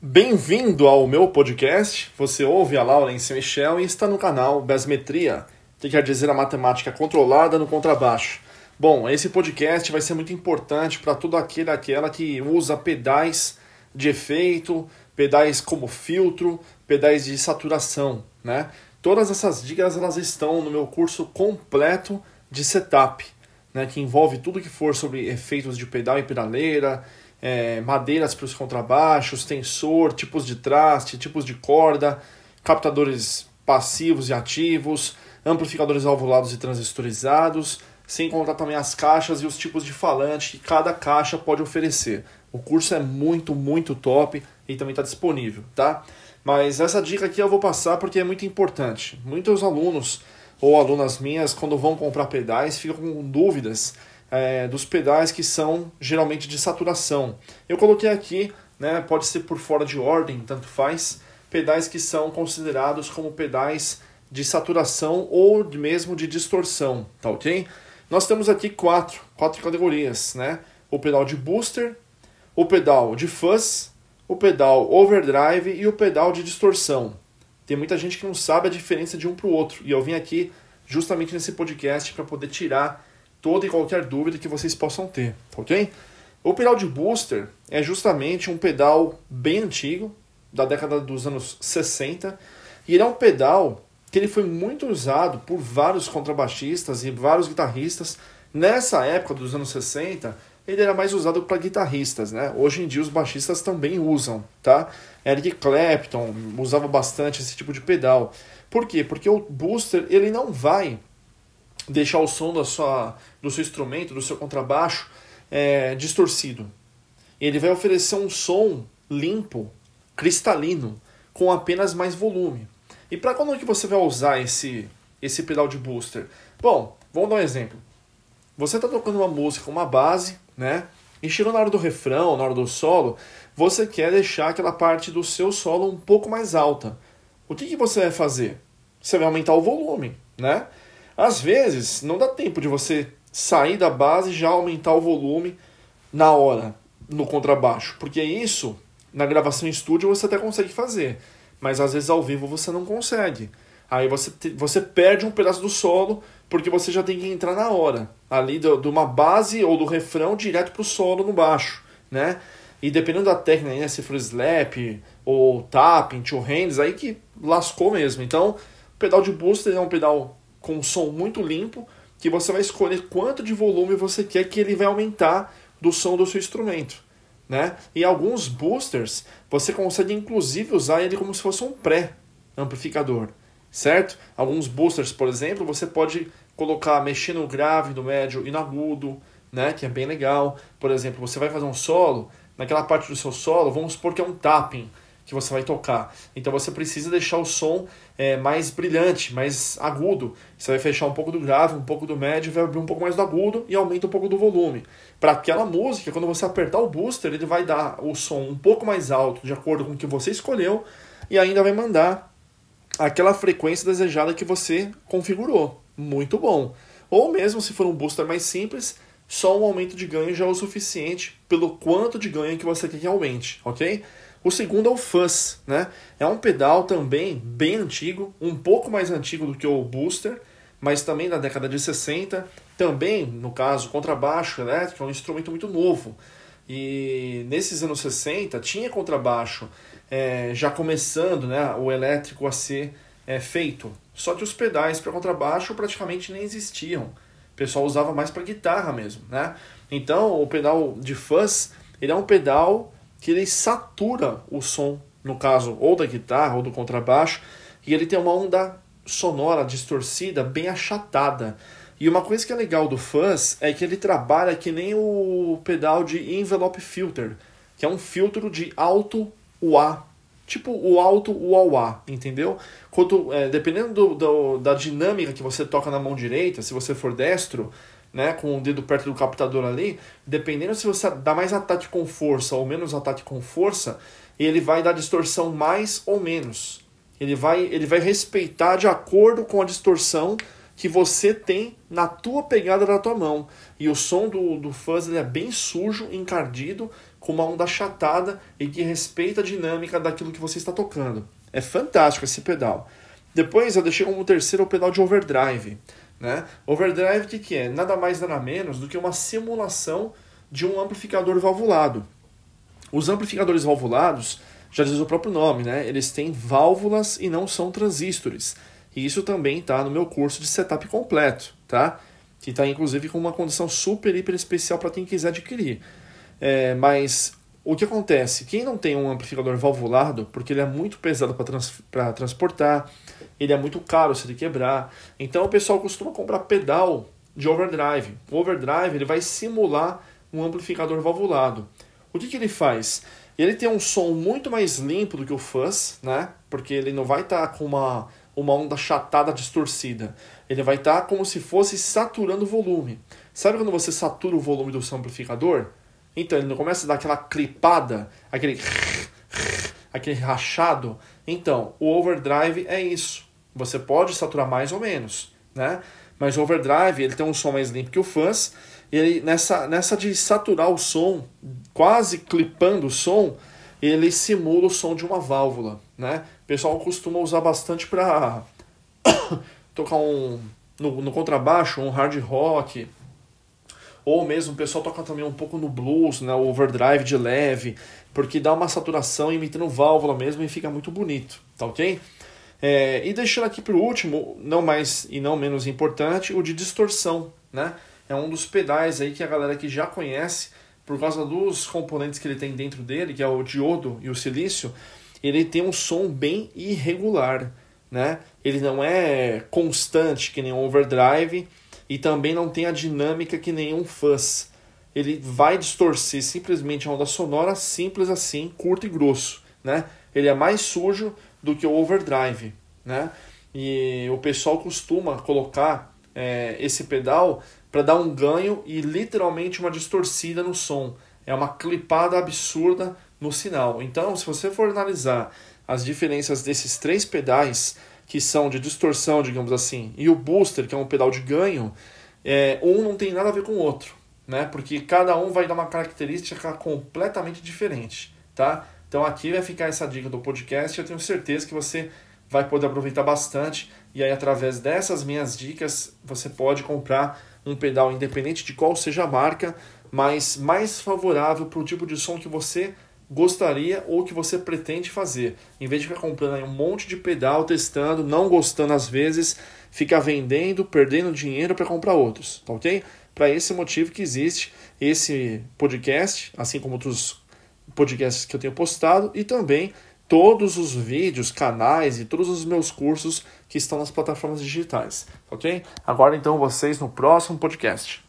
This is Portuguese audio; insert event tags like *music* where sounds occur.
Bem-vindo ao meu podcast. Você ouve a Laurence Michel e está no canal Besmetria, que quer dizer a matemática controlada no contrabaixo. Bom, esse podcast vai ser muito importante para todo aquele aquela que usa pedais de efeito, pedais como filtro, pedais de saturação, né? Todas essas dicas elas estão no meu curso completo de setup, né, que envolve tudo que for sobre efeitos de pedal e pedaleira, é, madeiras para os contrabaixos, tensor, tipos de traste, tipos de corda, captadores passivos e ativos, amplificadores valvulados e transistorizados, sem contar também as caixas e os tipos de falante que cada caixa pode oferecer. O curso é muito, muito top e também está disponível, tá? Mas essa dica aqui eu vou passar porque é muito importante. Muitos alunos ou alunas minhas, quando vão comprar pedais, ficam com dúvidas é, dos pedais que são geralmente de saturação. Eu coloquei aqui, né, pode ser por fora de ordem, tanto faz, pedais que são considerados como pedais de saturação ou mesmo de distorção, tá ok? Nós temos aqui quatro, quatro categorias, né? O pedal de booster, o pedal de fuzz, o pedal overdrive e o pedal de distorção. Tem muita gente que não sabe a diferença de um para o outro e eu vim aqui justamente nesse podcast para poder tirar toda e qualquer dúvida que vocês possam ter, ok? O pedal de booster é justamente um pedal bem antigo, da década dos anos 60, e ele é um pedal que ele foi muito usado por vários contrabaixistas e vários guitarristas. Nessa época dos anos 60, ele era mais usado para guitarristas, né? Hoje em dia os baixistas também usam, tá? Eric Clapton usava bastante esse tipo de pedal. Por quê? Porque o booster ele não vai deixar o som da sua, do seu instrumento, do seu contrabaixo, é, distorcido. Ele vai oferecer um som limpo, cristalino, com apenas mais volume. E para quando que você vai usar esse, esse pedal de booster? Bom, vamos dar um exemplo. Você está tocando uma música uma base, né? E chegou na hora do refrão, na hora do solo, você quer deixar aquela parte do seu solo um pouco mais alta. O que, que você vai fazer? Você vai aumentar o volume, né? Às vezes, não dá tempo de você sair da base e já aumentar o volume na hora, no contrabaixo. Porque isso, na gravação em estúdio, você até consegue fazer. Mas às vezes ao vivo você não consegue. Aí você, você perde um pedaço do solo porque você já tem que entrar na hora. Ali de uma base ou do refrão direto para o solo no baixo, né? E dependendo da técnica, né, se for slap ou tapping, two hands, aí que lascou mesmo. Então, o pedal de booster é um pedal com um som muito limpo, que você vai escolher quanto de volume você quer que ele vai aumentar do som do seu instrumento. Né? E alguns boosters você consegue inclusive usar ele como se fosse um pré-amplificador, certo? Alguns boosters, por exemplo, você pode colocar, mexer no grave, no médio e no agudo, né? Que é bem legal. Por exemplo, você vai fazer um solo, naquela parte do seu solo, vamos supor que é um tapping que você vai tocar. Então você precisa deixar o som é, mais brilhante, mais agudo. Você vai fechar um pouco do grave, um pouco do médio, vai abrir um pouco mais do agudo e aumenta um pouco do volume. Para aquela música, quando você apertar o booster, ele vai dar o som um pouco mais alto, de acordo com o que você escolheu, e ainda vai mandar aquela frequência desejada que você configurou. Muito bom. Ou mesmo se for um booster mais simples, só um aumento de ganho já é o suficiente pelo quanto de ganho que você quer que aumente, ok? O segundo é o Fuzz, né? É um pedal também bem antigo, um pouco mais antigo do que o Booster, mas também da década de 60. Também, no caso, contrabaixo elétrico é um instrumento muito novo. E nesses anos 60 tinha contrabaixo é, já começando né, o elétrico a ser é, feito. Só que os pedais para contrabaixo praticamente nem existiam. O pessoal usava mais para guitarra mesmo, né? Então o pedal de fuzz ele é um pedal que ele satura o som, no caso, ou da guitarra ou do contrabaixo, e ele tem uma onda sonora distorcida, bem achatada. E uma coisa que é legal do Fuzz é que ele trabalha que nem o pedal de envelope filter, que é um filtro de alto UA, tipo o alto UAUA, entendeu? Quanto, é, dependendo do, do, da dinâmica que você toca na mão direita, se você for destro, né, com o dedo perto do captador ali, dependendo se você dá mais ataque com força ou menos ataque com força, ele vai dar distorção mais ou menos. Ele vai, ele vai respeitar de acordo com a distorção que você tem na tua pegada da tua mão. E o som do, do fuzz é bem sujo, encardido, com uma onda achatada e que respeita a dinâmica daquilo que você está tocando. É fantástico esse pedal. Depois eu deixei como terceiro o pedal de overdrive. Né? Overdrive o que, que é? Nada mais nada menos do que uma simulação de um amplificador valvulado. Os amplificadores valvulados, já diz o próprio nome, né? eles têm válvulas e não são transistores. E isso também está no meu curso de setup completo, tá? Que está inclusive com uma condição super, hiper especial para quem quiser adquirir. É, mas o que acontece? Quem não tem um amplificador valvulado, porque ele é muito pesado para trans, transportar, ele é muito caro se ele quebrar, então o pessoal costuma comprar pedal de overdrive. O overdrive ele vai simular um amplificador valvulado. O que, que ele faz? Ele tem um som muito mais limpo do que o fuzz, né? Porque ele não vai estar tá com uma uma onda chatada distorcida. Ele vai estar tá como se fosse saturando o volume. Sabe quando você satura o volume do seu amplificador? Então ele não começa a dar aquela clipada, aquele *laughs* aquele rachado. Então, o overdrive é isso. Você pode saturar mais ou menos, né? Mas o overdrive, ele tem um som mais limpo que o fuzz. Ele nessa nessa de saturar o som, quase clipando o som, ele simula o som de uma válvula, né? O pessoal costuma usar bastante para *coughs* tocar um no, no, contrabaixo, um hard rock, ou mesmo o pessoal toca também um pouco no blues, né, o overdrive de leve, porque dá uma saturação imitando válvula mesmo e fica muito bonito, tá ok? É, e deixando aqui para o último, não mais e não menos importante, o de distorção, né? É um dos pedais aí que a galera que já conhece por causa dos componentes que ele tem dentro dele, que é o diodo e o silício, ele tem um som bem irregular, né? Ele não é constante que nem um overdrive e também não tem a dinâmica que nenhum fuzz. Ele vai distorcer simplesmente a onda sonora simples assim, curto e grosso, né? Ele é mais sujo do que o overdrive, né? E o pessoal costuma colocar é, esse pedal para dar um ganho e literalmente uma distorcida no som. É uma clipada absurda no sinal. Então, se você for analisar as diferenças desses três pedais, que são de distorção, digamos assim, e o booster, que é um pedal de ganho, é, um não tem nada a ver com o outro, né? Porque cada um vai dar uma característica completamente diferente, tá? Então aqui vai ficar essa dica do podcast, eu tenho certeza que você vai poder aproveitar bastante e aí através dessas minhas dicas você pode comprar um pedal independente de qual seja a marca, mas mais favorável para o tipo de som que você gostaria ou que você pretende fazer. Em vez de ficar comprando um monte de pedal, testando, não gostando às vezes, ficar vendendo, perdendo dinheiro para comprar outros, tá ok? Para esse motivo que existe esse podcast, assim como outros podcasts que eu tenho postado e também todos os vídeos, canais e todos os meus cursos que estão nas plataformas digitais, ok? Agora então vocês no próximo podcast.